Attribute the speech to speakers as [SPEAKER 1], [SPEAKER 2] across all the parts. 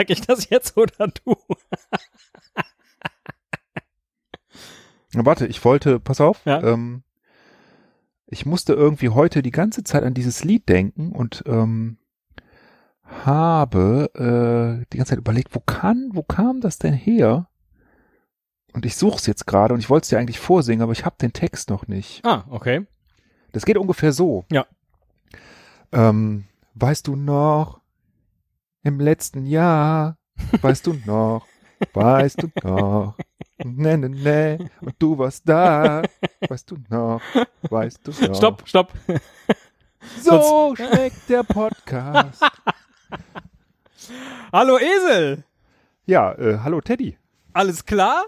[SPEAKER 1] Sag ich das jetzt oder du?
[SPEAKER 2] Na, warte, ich wollte, pass auf,
[SPEAKER 1] Ja.
[SPEAKER 2] ähm, ich musste irgendwie heute die ganze Zeit an dieses Lied denken und ähm, habe äh, die ganze Zeit überlegt, wo kann, wo kam das denn her? Und ich suche es jetzt gerade und ich wollte es dir eigentlich vorsingen, aber ich habe den Text noch nicht.
[SPEAKER 1] Ah, okay.
[SPEAKER 2] Das geht ungefähr so.
[SPEAKER 1] Ja.
[SPEAKER 2] Ähm, weißt du noch, im letzten Jahr, weißt du noch, weißt du noch, ne, ne, ne, und du warst da, weißt du noch, weißt du noch.
[SPEAKER 1] Stopp, stopp.
[SPEAKER 2] So schmeckt der Podcast.
[SPEAKER 1] Hallo Esel.
[SPEAKER 2] Ja, äh, hallo Teddy.
[SPEAKER 1] Alles klar?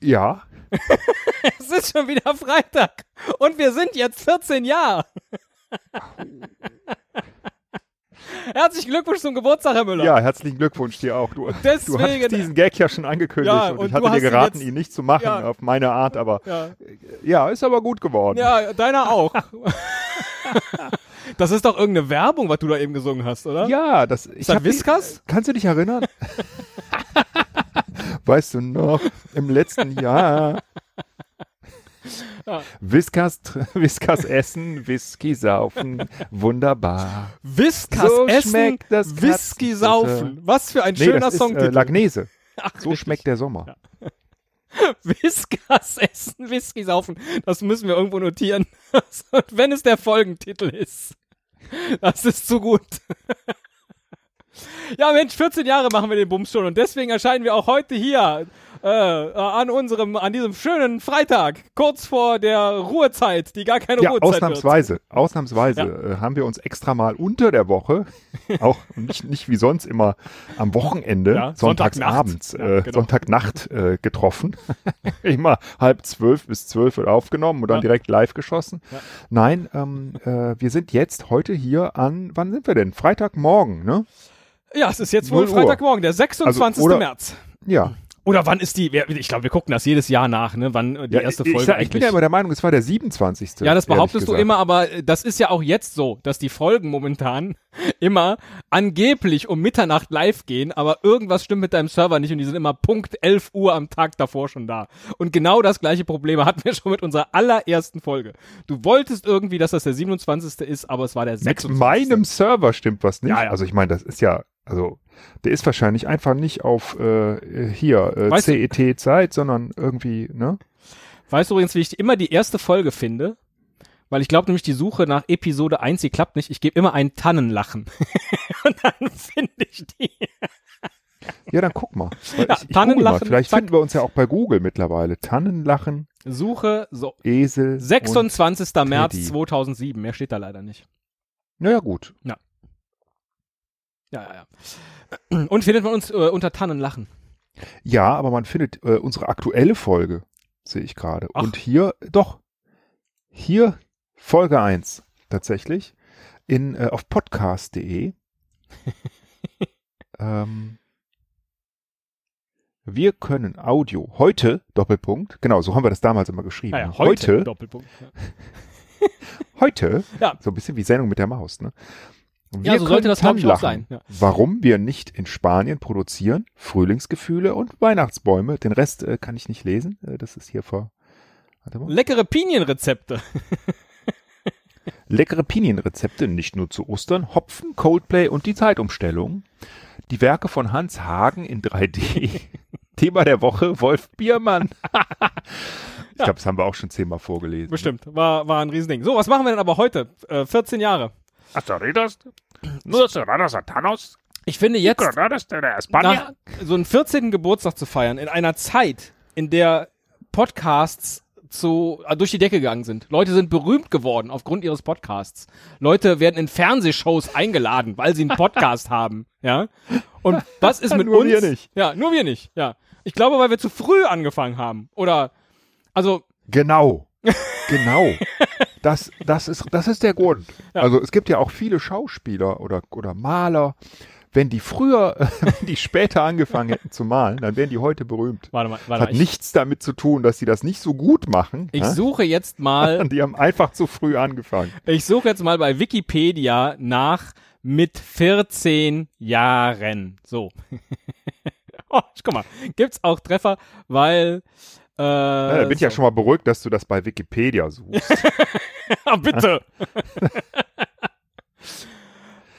[SPEAKER 2] Ja,
[SPEAKER 1] Es ist schon wieder Freitag. Und wir sind jetzt 14 Jahre. Herzlichen Glückwunsch zum Geburtstag, Herr Müller.
[SPEAKER 2] ja, herzlichen Glückwunsch dir auch. Du, du
[SPEAKER 1] Deswegen-
[SPEAKER 2] hast diesen Gag ja schon angekündigt
[SPEAKER 1] Ja,
[SPEAKER 2] und,
[SPEAKER 1] und
[SPEAKER 2] ich
[SPEAKER 1] du
[SPEAKER 2] hatte dir
[SPEAKER 1] ihn
[SPEAKER 2] geraten,
[SPEAKER 1] jetzt-
[SPEAKER 2] ihn nicht zu machen
[SPEAKER 1] Ja.
[SPEAKER 2] auf meine Art, aber
[SPEAKER 1] Ja,
[SPEAKER 2] ja, ist aber gut geworden.
[SPEAKER 1] ja deiner auch. Das ist doch irgendeine Werbung, was du da eben gesungen hast, oder?
[SPEAKER 2] Ja, das ich
[SPEAKER 1] Ist das Whiskas?
[SPEAKER 2] Kannst du dich erinnern? weißt du noch, im letzten Jahr.
[SPEAKER 1] Ja.
[SPEAKER 2] Whiskas, essen, Whisky saufen, wunderbar.
[SPEAKER 1] Whiskas
[SPEAKER 2] So
[SPEAKER 1] essen,
[SPEAKER 2] schmeckt das
[SPEAKER 1] Whisky saufen. Was für ein
[SPEAKER 2] Nee,
[SPEAKER 1] schöner
[SPEAKER 2] das ist äh. Lagnese.
[SPEAKER 1] Ach,
[SPEAKER 2] So
[SPEAKER 1] richtig.
[SPEAKER 2] schmeckt der Sommer.
[SPEAKER 1] Whiskas essen, Whisky saufen. Das müssen wir irgendwo notieren. Und wenn es der Folgentitel ist. Das ist zu gut. Ja, Mensch, 14 Jahre machen wir den Bums schon und deswegen erscheinen wir auch heute hier äh, an unserem, an diesem schönen Freitag, kurz vor der Ruhezeit, die gar keine
[SPEAKER 2] Ja,
[SPEAKER 1] Ruhezeit
[SPEAKER 2] ausnahmsweise, ausnahmsweise
[SPEAKER 1] Ja.
[SPEAKER 2] äh, haben wir uns extra mal unter der Woche, auch nicht, nicht wie sonst immer am Wochenende,
[SPEAKER 1] Ja,
[SPEAKER 2] sonntagsabends,
[SPEAKER 1] Sonntagnacht.
[SPEAKER 2] Äh,
[SPEAKER 1] genau.
[SPEAKER 2] Sonntagnacht äh, getroffen. immer halb zwölf bis zwölf wird aufgenommen und dann direkt live geschossen. Nein, ähm, äh, wir sind jetzt heute hier an, wann sind wir denn? Freitagmorgen, ne?
[SPEAKER 1] wird. Ja, es ist jetzt wohl
[SPEAKER 2] 0 Uhr.
[SPEAKER 1] Freitagmorgen, der 26.
[SPEAKER 2] Also, oder-
[SPEAKER 1] März.
[SPEAKER 2] Ja.
[SPEAKER 1] Oder wann ist die, ich glaube, wir gucken das jedes Jahr nach, ne, wann die
[SPEAKER 2] ja
[SPEAKER 1] erste Folge
[SPEAKER 2] ich, sag- ich bin ja immer der Meinung, es war der 27.
[SPEAKER 1] Ja, das behauptest du immer, aber äh, das ist ja auch jetzt so, dass die Folgen momentan immer angeblich um Mitternacht live gehen, aber irgendwas stimmt mit deinem Server nicht und die sind immer Punkt 11 Uhr am Tag davor schon da. Und genau das gleiche Problem hatten wir schon mit unserer allerersten Folge. Du wolltest irgendwie, dass das der 27. ist, aber es war der
[SPEAKER 2] Mit
[SPEAKER 1] 26.
[SPEAKER 2] meinem Server stimmt was nicht.
[SPEAKER 1] Ja, ja.
[SPEAKER 2] Also ich meine, das ist ja, also der ist wahrscheinlich einfach nicht auf äh, hier äh,
[SPEAKER 1] Weißt
[SPEAKER 2] CET Zeit, sondern irgendwie, ne?
[SPEAKER 1] Weißt du übrigens, wie ich immer die erste Folge finde? Weil ich glaube nämlich, die Suche nach Episode 1, die klappt nicht. Ich gebe immer ein Tannenlachen. und dann finde ich die.
[SPEAKER 2] Ja, dann guck mal.
[SPEAKER 1] Ja,
[SPEAKER 2] ich, ich
[SPEAKER 1] Tannenlachen,
[SPEAKER 2] mal. Vielleicht
[SPEAKER 1] zack.
[SPEAKER 2] finden wir uns ja auch bei Google mittlerweile. Tannenlachen,
[SPEAKER 1] Suche, so,
[SPEAKER 2] Esel.
[SPEAKER 1] 26. März
[SPEAKER 2] Teddy.
[SPEAKER 1] 2007. Mehr steht da leider nicht.
[SPEAKER 2] Naja, gut.
[SPEAKER 1] Ja, ja, ja. Und findet man uns äh, unter Tannenlachen.
[SPEAKER 2] Ja, aber man findet äh, unsere aktuelle Folge, sehe ich gerade. Und hier, doch, hier Folge 1 tatsächlich in, äh, auf podcast.de. ähm, wir können Audio heute, Doppelpunkt, genau, so haben wir das damals immer geschrieben.
[SPEAKER 1] Naja,
[SPEAKER 2] ne?
[SPEAKER 1] heute.
[SPEAKER 2] heute,
[SPEAKER 1] Doppelpunkt. Ja.
[SPEAKER 2] heute,
[SPEAKER 1] Ja.
[SPEAKER 2] so ein bisschen wie Sendung mit der Maus, ne? Wir
[SPEAKER 1] Ja, so sollte das, ich, auch sein, ja.
[SPEAKER 2] Warum wir nicht in Spanien produzieren, Frühlingsgefühle und Weihnachtsbäume. Den Rest äh, kann ich nicht lesen. Äh, das ist hier vor.
[SPEAKER 1] Leckere Pinienrezepte.
[SPEAKER 2] Leckere Pinienrezepte, nicht nur zu Ostern, Hopfen, Coldplay und die Zeitumstellung. Die Werke von Hans Hagen in 3D. Thema der Woche, Wolf Biermann. ich glaube, das haben wir auch schon zehnmal vorgelesen.
[SPEAKER 1] Bestimmt. War, war ein Riesending. So, was machen wir denn aber heute? Äh, 14 Jahre. Ich finde jetzt, nach, so einen 14. Geburtstag zu feiern, in einer Zeit, in der Podcasts zu, äh, durch die Decke gegangen sind. Leute sind berühmt geworden aufgrund ihres Podcasts. Leute werden in Fernsehshows eingeladen, weil sie einen Podcast haben. Ja. Und was ist mit
[SPEAKER 2] Nur
[SPEAKER 1] uns?
[SPEAKER 2] wir nicht.
[SPEAKER 1] Ja, nur wir nicht. Ja. Ich glaube, weil wir zu früh angefangen haben. Oder, also,
[SPEAKER 2] Genau. Genau. Das, das, ist, das ist der Grund.
[SPEAKER 1] Ja.
[SPEAKER 2] Also es gibt ja auch viele Schauspieler oder, oder Maler. Wenn die früher, wenn die später angefangen hätten zu malen, dann wären die heute berühmt.
[SPEAKER 1] warte mal,
[SPEAKER 2] Das
[SPEAKER 1] warte
[SPEAKER 2] hat
[SPEAKER 1] mal. Ich,
[SPEAKER 2] nichts damit zu tun, dass sie das nicht so gut machen.
[SPEAKER 1] ich
[SPEAKER 2] hä?
[SPEAKER 1] suche jetzt mal
[SPEAKER 2] Die haben einfach zu früh angefangen.
[SPEAKER 1] Ich suche jetzt mal bei Wikipedia nach Mit 14 Jahren. So. oh, guck mal, gibt's auch Treffer, weil äh,
[SPEAKER 2] ja, da bin ich ja schon mal beruhigt, dass du das bei Wikipedia suchst.
[SPEAKER 1] ah, bitte.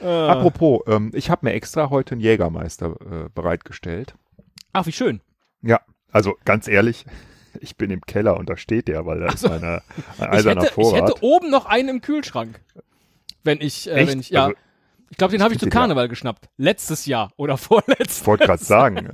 [SPEAKER 2] äh. Apropos, ähm, ich habe mir extra heute einen Jägermeister äh, bereitgestellt.
[SPEAKER 1] Ach, wie schön.
[SPEAKER 2] Ja, also ganz ehrlich, ich bin im Keller und da steht der, weil da ist meine, ein eiserner
[SPEAKER 1] ich hätte,
[SPEAKER 2] Vorrat.
[SPEAKER 1] Ich hätte oben noch einen im Kühlschrank. Wenn ich, äh, wenn ich, ja. Also, ich glaube, den habe ich zu Karneval ja. geschnappt. Letztes Jahr oder vorletztes.
[SPEAKER 2] Ich wollte gerade sagen,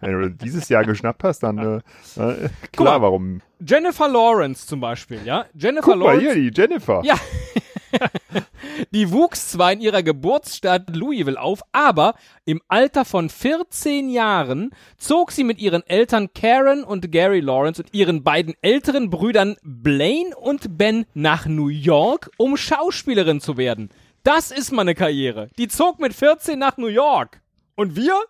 [SPEAKER 2] wenn du dieses Jahr geschnappt hast, dann äh, äh klar, mal, warum.
[SPEAKER 1] Jennifer Lawrence zum Beispiel, ja. Jennifer
[SPEAKER 2] Guck
[SPEAKER 1] Lawrence.
[SPEAKER 2] Mal hier, die Jennifer.
[SPEAKER 1] Ja. die wuchs zwar in ihrer Geburtsstadt Louisville auf, aber im Alter von 14 Jahren zog sie mit ihren Eltern Karen und Gary Lawrence und ihren beiden älteren Brüdern Blaine und Ben nach New York, um Schauspielerin zu werden. Das ist meine Karriere. Die zog mit 14 nach New York. Und wir?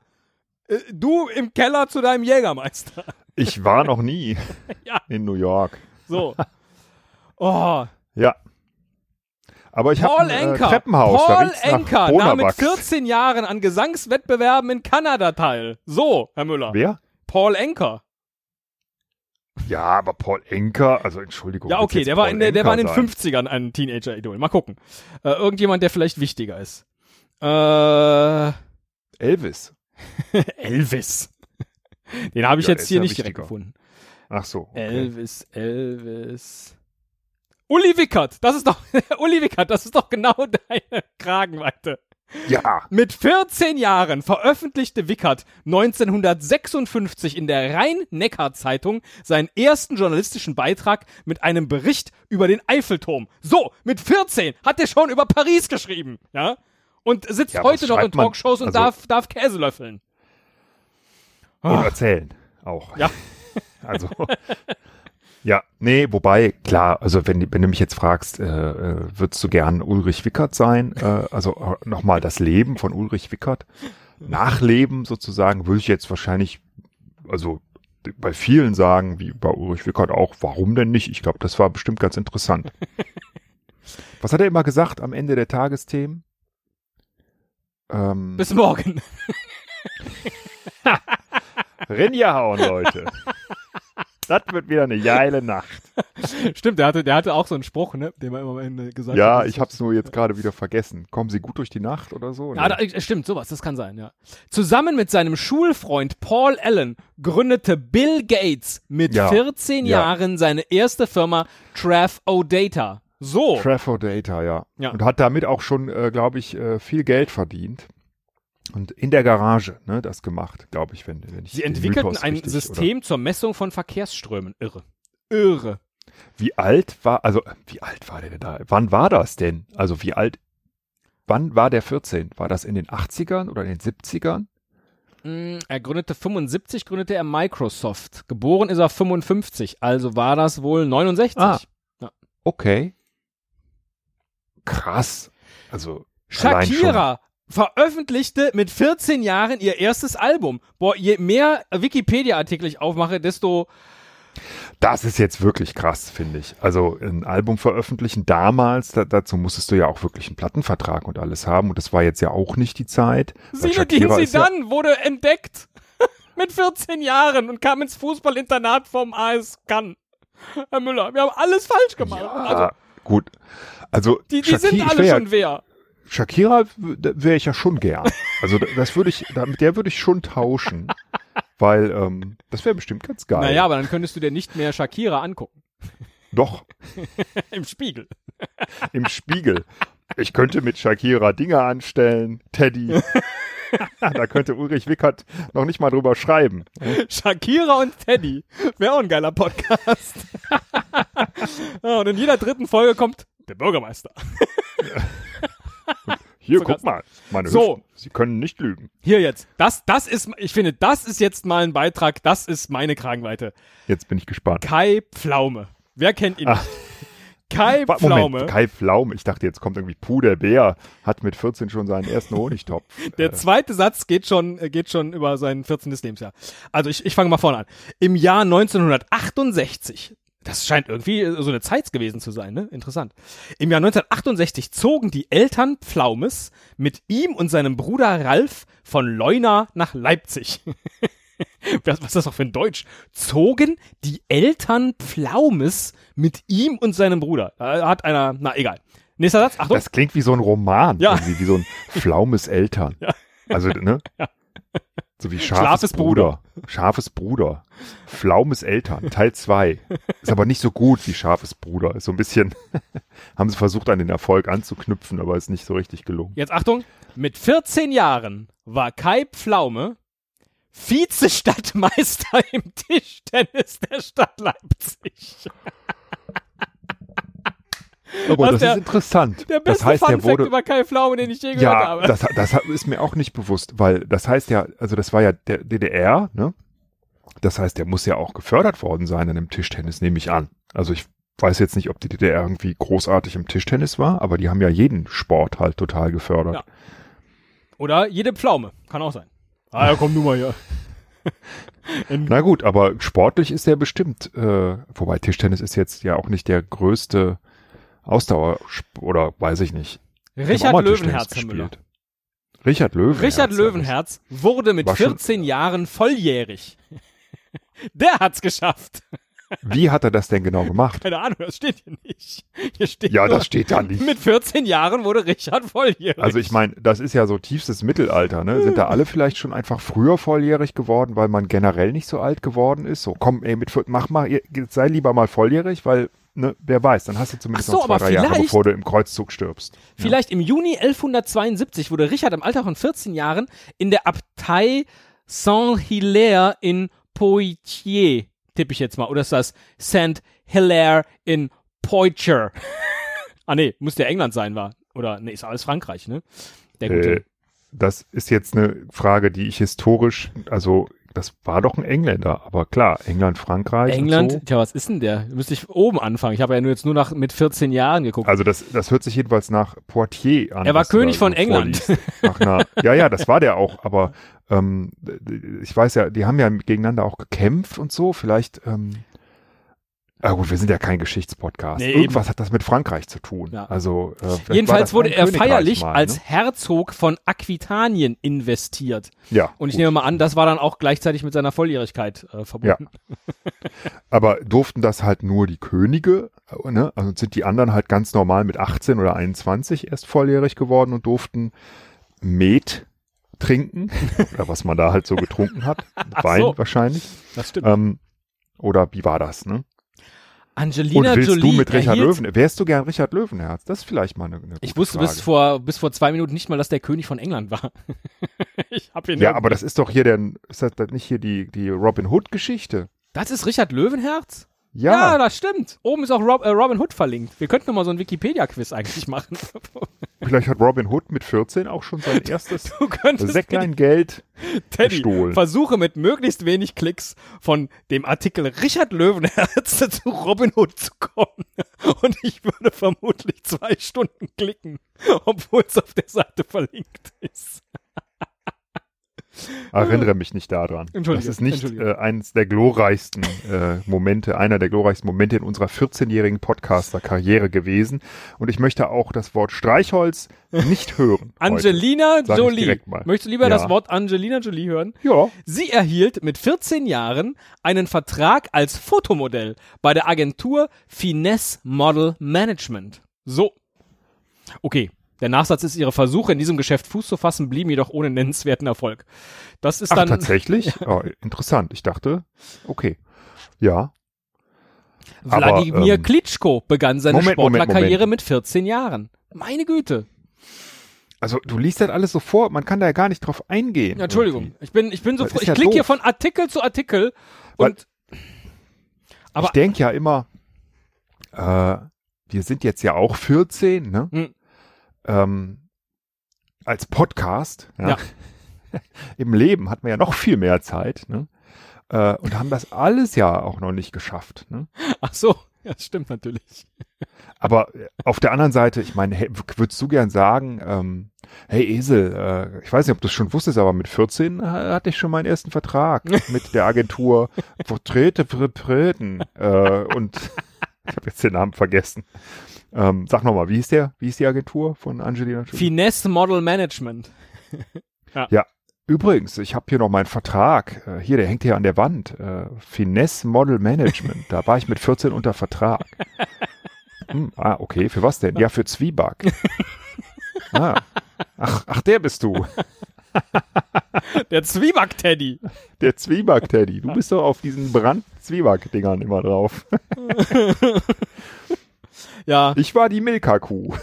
[SPEAKER 1] Äh, du im Keller zu deinem Jägermeister.
[SPEAKER 2] Ich war noch nie ja. in New York.
[SPEAKER 1] So. Oh.
[SPEAKER 2] Ja. Aber ich habe ein äh, Treppenhaus.
[SPEAKER 1] Paul Enker nahm mit 14 Jahren an Gesangswettbewerben in Kanada teil. So, Herr Müller.
[SPEAKER 2] Wer?
[SPEAKER 1] Paul Enker.
[SPEAKER 2] Ja, aber Paul Enker, also Entschuldigung.
[SPEAKER 1] Ja, okay, der war, in, der, der war in den sein. 50ern ein Teenager-Idol. Mal gucken. Äh, irgendjemand, der vielleicht wichtiger ist. Äh,
[SPEAKER 2] Elvis.
[SPEAKER 1] Elvis. Den habe ich ja, jetzt hier nicht direkt gefunden.
[SPEAKER 2] Ach so.
[SPEAKER 1] Okay. Elvis, Elvis. Uli Wickert, das ist doch, Uli Wickert, das ist doch genau deine Kragenweite.
[SPEAKER 2] Ja.
[SPEAKER 1] Mit 14 Jahren veröffentlichte Wickert 1956 in der Rhein-Neckar-Zeitung seinen ersten journalistischen Beitrag mit einem Bericht über den Eiffelturm. So, mit 14 hat er schon über Paris geschrieben, ja? Und sitzt ja, heute noch in Talkshows und also, darf, darf Käse löffeln.
[SPEAKER 2] Und ah. erzählen auch.
[SPEAKER 1] Ja.
[SPEAKER 2] Also, ja, nee, wobei, klar, also wenn, wenn du mich jetzt fragst, äh, äh, würdest du gern Ulrich Wickert sein? Äh, also äh, nochmal das Leben von Ulrich Wickert. Nachleben sozusagen, würde ich jetzt wahrscheinlich, also bei vielen sagen, wie bei Ulrich Wickert auch, warum denn nicht? Ich glaube, das war bestimmt ganz interessant. Was hat er immer gesagt am Ende der Tagesthemen?
[SPEAKER 1] Ähm, Bis morgen.
[SPEAKER 2] Rinja hauen, Leute. Das wird wieder eine geile Nacht.
[SPEAKER 1] Stimmt, der hatte, der hatte auch so einen Spruch, ne, den man immer am Ende gesagt
[SPEAKER 2] ja,
[SPEAKER 1] hat.
[SPEAKER 2] Ja, ich hab's nur jetzt gerade wieder vergessen. Kommen Sie gut durch die Nacht oder so?
[SPEAKER 1] Ja, da, stimmt, sowas, das kann sein, ja. Zusammen mit seinem Schulfreund Paul Allen gründete Bill Gates mit ja, 14 ja. Jahren seine erste Firma Traff Data. So.
[SPEAKER 2] Traff Data, ja. ja. Und hat damit auch schon, äh, glaube ich, äh, viel Geld verdient. Und in der Garage, ne, das gemacht, glaube ich, wenn, wenn ich.
[SPEAKER 1] Sie entwickelten ein richtig, System oder? zur Messung von Verkehrsströmen. Irre. Irre.
[SPEAKER 2] Wie alt war, also, wie alt war der denn da? Wann war das denn? Also, wie alt, wann war der 14? War das in den 80ern oder in den 70ern?
[SPEAKER 1] Mm, er gründete 75, gründete er Microsoft. Geboren ist er 55, also war das wohl 69. Ah,
[SPEAKER 2] ja. okay. Krass. Also,
[SPEAKER 1] Shakira veröffentlichte mit 14 Jahren ihr erstes Album. Boah, je mehr Wikipedia-Artikel ich aufmache, desto
[SPEAKER 2] das ist jetzt wirklich krass, finde ich. Also ein Album veröffentlichen damals, da, dazu musstest du ja auch wirklich einen Plattenvertrag und alles haben und das war jetzt ja auch nicht die Zeit.
[SPEAKER 1] Zinedine Zidane ja wurde entdeckt mit 14 Jahren und kam ins Fußballinternat vom AS Cannes. Herr Müller, wir haben alles falsch gemacht. Ja,
[SPEAKER 2] also, gut. Also
[SPEAKER 1] die, die Shakir, sind alle schon ja, wer.
[SPEAKER 2] Shakira wäre ich ja schon gern. Also das würde ich, mit der würde ich schon tauschen, weil ähm, das wäre bestimmt ganz geil.
[SPEAKER 1] Naja, aber dann könntest du dir nicht mehr Shakira angucken.
[SPEAKER 2] Doch.
[SPEAKER 1] Im Spiegel.
[SPEAKER 2] Im Spiegel. Ich könnte mit Shakira Dinge anstellen, Teddy. da könnte Ulrich Wickert noch nicht mal drüber schreiben.
[SPEAKER 1] Shakira und Teddy. Wäre auch ein geiler Podcast. und in jeder dritten Folge kommt der Bürgermeister.
[SPEAKER 2] Hier, guck mal, meine so. Hüften. Sie können nicht lügen.
[SPEAKER 1] Hier jetzt. Das, das ist, ich finde, das ist jetzt mal ein Beitrag, das ist meine Kragenweite.
[SPEAKER 2] Jetzt bin ich gespannt.
[SPEAKER 1] Kai Pflaume. Wer kennt ihn nicht? Kai Pflaume. Moment,
[SPEAKER 2] Kai Pflaume. Ich dachte, jetzt kommt irgendwie Puh, der Bär hat mit 14 schon seinen ersten Honigtopf.
[SPEAKER 1] der zweite Satz geht schon, geht schon über sein 14. Lebensjahr. Also ich, ich fange mal vorne an. Im Jahr 1968 Das scheint irgendwie so eine Zeit gewesen zu sein, ne? Interessant. Im Jahr 1968 zogen die Eltern Pflaumes mit ihm und seinem Bruder Ralf von Leuna nach Leipzig. was, was ist das doch für ein Deutsch? Zogen die Eltern Pflaumes mit ihm und seinem Bruder. Da hat einer, na egal. Nächster Satz, Achtung.
[SPEAKER 2] Das klingt wie so ein Roman,
[SPEAKER 1] Ja.
[SPEAKER 2] irgendwie, wie so ein Pflaumes Eltern.
[SPEAKER 1] Ja.
[SPEAKER 2] Also, ne?
[SPEAKER 1] Ja.
[SPEAKER 2] So wie scharfes,
[SPEAKER 1] Schlafes
[SPEAKER 2] Bruder. Scharfes Bruder. Pflaumes Eltern, Teil 2. Ist aber nicht so gut wie scharfes Bruder. Ist so ein bisschen, haben sie versucht, an den Erfolg anzuknüpfen, aber ist nicht so richtig gelungen.
[SPEAKER 1] Jetzt Achtung, mit 14 Jahren war Kai Pflaume Vizestadtmeister im Tischtennis der Stadt Leipzig.
[SPEAKER 2] Aber
[SPEAKER 1] Was
[SPEAKER 2] das
[SPEAKER 1] der-
[SPEAKER 2] ist interessant.
[SPEAKER 1] Der
[SPEAKER 2] das
[SPEAKER 1] beste
[SPEAKER 2] heißt, der wurde,
[SPEAKER 1] über Kai Pflaume, den ich je gehört
[SPEAKER 2] ja,
[SPEAKER 1] habe.
[SPEAKER 2] das, das ist mir auch nicht bewusst, weil das heißt ja, also das war ja der DDR, ne? Das heißt, der muss ja auch gefördert worden sein an dem Tischtennis, nehme ich an. Also ich weiß jetzt nicht, ob die DDR irgendwie großartig im Tischtennis war, aber die haben ja jeden Sport halt total gefördert.
[SPEAKER 1] Ja. Oder jede Pflaume. Kann auch sein. Ah, ja, komm du mal hier. In,
[SPEAKER 2] Na gut, aber sportlich ist der bestimmt, äh, wobei Tischtennis ist jetzt ja auch nicht der größte Ausdauer oder weiß ich nicht.
[SPEAKER 1] Richard Löwenherz,
[SPEAKER 2] gespielt. Richard Löwenherz.
[SPEAKER 1] Richard Löwenherz wurde mit
[SPEAKER 2] War schon-
[SPEAKER 1] 14 Jahren volljährig. Der hat's geschafft.
[SPEAKER 2] Wie hat er das denn genau gemacht?
[SPEAKER 1] Keine Ahnung, das steht hier nicht. Hier steht
[SPEAKER 2] Ja,
[SPEAKER 1] nur,
[SPEAKER 2] das steht da nicht.
[SPEAKER 1] mit 14 Jahren wurde Richard volljährig.
[SPEAKER 2] Also ich meine, das ist ja so tiefstes Mittelalter, ne? Sind da alle vielleicht schon einfach früher volljährig geworden, weil man generell nicht so alt geworden ist? So, komm, ey, mit, mach mal, sei lieber mal volljährig, weil, ne, wer weiß, dann hast du zumindest
[SPEAKER 1] so,
[SPEAKER 2] noch zwei, drei Jahre, bevor du im Kreuzzug stirbst.
[SPEAKER 1] Vielleicht im Juni 1172 wurde Richard im Alter von 14 Jahren in der Abtei Saint-Hilaire in Poitiers, tippe ich jetzt mal, oder ist das Saint-Hilaire in Poitiers? ah nee, muss der England sein, war. Oder nee, ist alles Frankreich, ne? Der gute.
[SPEAKER 2] Äh, das ist jetzt eine Frage, die ich historisch, also das war doch ein Engländer, aber klar, England, Frankreich.
[SPEAKER 1] England,
[SPEAKER 2] so.
[SPEAKER 1] tja, was ist denn der? Müsste ich oben anfangen. Ich habe ja nur jetzt nur nach mit 14 Jahren geguckt.
[SPEAKER 2] Also das, das hört sich jedenfalls nach Poitiers an.
[SPEAKER 1] Er war König von England.
[SPEAKER 2] Nach einer, ja, ja, das war der auch, aber ähm, ich weiß ja, die haben ja gegeneinander auch gekämpft und so. Vielleicht, ähm, ah gut, wir sind ja kein Geschichtspodcast.
[SPEAKER 1] Nee,
[SPEAKER 2] Irgendwas hat das mit Frankreich zu tun.
[SPEAKER 1] Ja.
[SPEAKER 2] Also äh,
[SPEAKER 1] Jedenfalls wurde er feierlich
[SPEAKER 2] mal,
[SPEAKER 1] als
[SPEAKER 2] Ne?
[SPEAKER 1] Herzog von Aquitanien investiert.
[SPEAKER 2] Ja.
[SPEAKER 1] Und ich
[SPEAKER 2] gut.
[SPEAKER 1] nehme mal an, das war dann auch gleichzeitig mit seiner Volljährigkeit äh, verbunden.
[SPEAKER 2] Aber durften das halt nur die Könige, äh, ne? Also sind die anderen halt ganz normal mit 18 oder 21 erst volljährig geworden und durften Met trinken oder was man da halt so getrunken hat, Wein
[SPEAKER 1] so.
[SPEAKER 2] wahrscheinlich.
[SPEAKER 1] Das stimmt.
[SPEAKER 2] Ähm, oder wie war das, ne?
[SPEAKER 1] Angelina
[SPEAKER 2] Und willst
[SPEAKER 1] Jolie
[SPEAKER 2] du mit Richard Löwen, wärst du gern Richard Löwenherz? Das ist vielleicht mal eine, eine
[SPEAKER 1] Ich wusste
[SPEAKER 2] Frage.
[SPEAKER 1] bis vor, bis vor zwei Minuten nicht mal, dass der König von England war. ich hab ihn
[SPEAKER 2] Ja, aber das ist doch hier der, ist das nicht hier die, die Robin Hood Geschichte?
[SPEAKER 1] Das ist Richard Löwenherz?
[SPEAKER 2] Ja,
[SPEAKER 1] das stimmt. Oben ist auch Rob, äh, Robin Hood verlinkt. Wir könnten noch mal so ein Wikipedia-Quiz eigentlich machen.
[SPEAKER 2] vielleicht hat Robin Hood mit 14 auch schon sein erstes Säcklein Geld
[SPEAKER 1] Teddy,
[SPEAKER 2] gestohlen.
[SPEAKER 1] versuche mit möglichst wenig Klicks von dem Artikel Richard Löwenherz zu Robin Hood zu kommen. Und ich würde vermutlich zwei Stunden klicken, obwohl es auf der Seite verlinkt ist.
[SPEAKER 2] Erinnere mich nicht daran.
[SPEAKER 1] Entschuldige,
[SPEAKER 2] Das ist nicht äh, eines der glorreichsten äh, Momente, einer der glorreichsten Momente in unserer 14-jährigen Podcaster-Karriere gewesen. Und ich möchte auch das Wort Streichholz nicht hören. heute.
[SPEAKER 1] Angelina
[SPEAKER 2] ich
[SPEAKER 1] Jolie. Möchtest du lieber
[SPEAKER 2] Ja.
[SPEAKER 1] das Wort Angelina Jolie hören?
[SPEAKER 2] Ja,
[SPEAKER 1] Sie erhielt mit 14 Jahren einen Vertrag als Fotomodell bei der Agentur Finesse Model Management. So. Okay. Der Nachsatz ist, ihre Versuche in diesem Geschäft Fuß zu fassen, blieben jedoch ohne nennenswerten Erfolg. Das ist
[SPEAKER 2] Ach,
[SPEAKER 1] dann
[SPEAKER 2] tatsächlich? Oh, interessant. Ich dachte, okay. Ja.
[SPEAKER 1] Wladimir
[SPEAKER 2] ähm,
[SPEAKER 1] Klitschko begann seine Sportlerkarriere mit 14 Jahren. Meine Güte.
[SPEAKER 2] Also du liest das alles so vor, man kann da ja gar nicht drauf eingehen.
[SPEAKER 1] Ja, Entschuldigung.
[SPEAKER 2] irgendwie.
[SPEAKER 1] Ich bin, ich bin so
[SPEAKER 2] Das
[SPEAKER 1] froh. Ich
[SPEAKER 2] ja
[SPEAKER 1] klicke hier von Artikel zu Artikel
[SPEAKER 2] Weil-
[SPEAKER 1] und Aber-
[SPEAKER 2] ich denke ja immer, äh, wir sind jetzt ja auch 14, ne?
[SPEAKER 1] Hm.
[SPEAKER 2] Ähm, als Podcast, ja.
[SPEAKER 1] Ja.
[SPEAKER 2] Im Leben hat man ja noch viel mehr Zeit, ne? Äh, und haben das alles ja auch noch nicht geschafft. Ne?
[SPEAKER 1] ach so, ja, das stimmt natürlich.
[SPEAKER 2] Aber äh, auf der anderen Seite, ich meine, hey, würdest du gern sagen, ähm, hey Esel, äh, ich weiß nicht, ob du es schon wusstest, aber mit 14 äh, hatte ich schon meinen ersten Vertrag mit der Agentur Vertrete Vertreten äh, und ich habe jetzt den Namen vergessen. Ähm, sag nochmal, wie ist der? Wie ist die Agentur von Angelina Jolie?
[SPEAKER 1] Finesse Model Management.
[SPEAKER 2] ja. ja. Übrigens, ich habe hier noch meinen Vertrag. Äh, hier, der hängt hier an der Wand. Äh, Finesse Model Management. Da war ich mit 14 unter Vertrag. Hm, ah, okay. Für was denn? Ja, für Zwieback. Ah. Ach, ach, der bist du.
[SPEAKER 1] Der Zwieback-Teddy.
[SPEAKER 2] Der Zwieback-Teddy. Du bist doch auf diesen Brand-Zwieback-Dingern immer drauf.
[SPEAKER 1] ja.
[SPEAKER 2] Ich war die Milka-Kuh.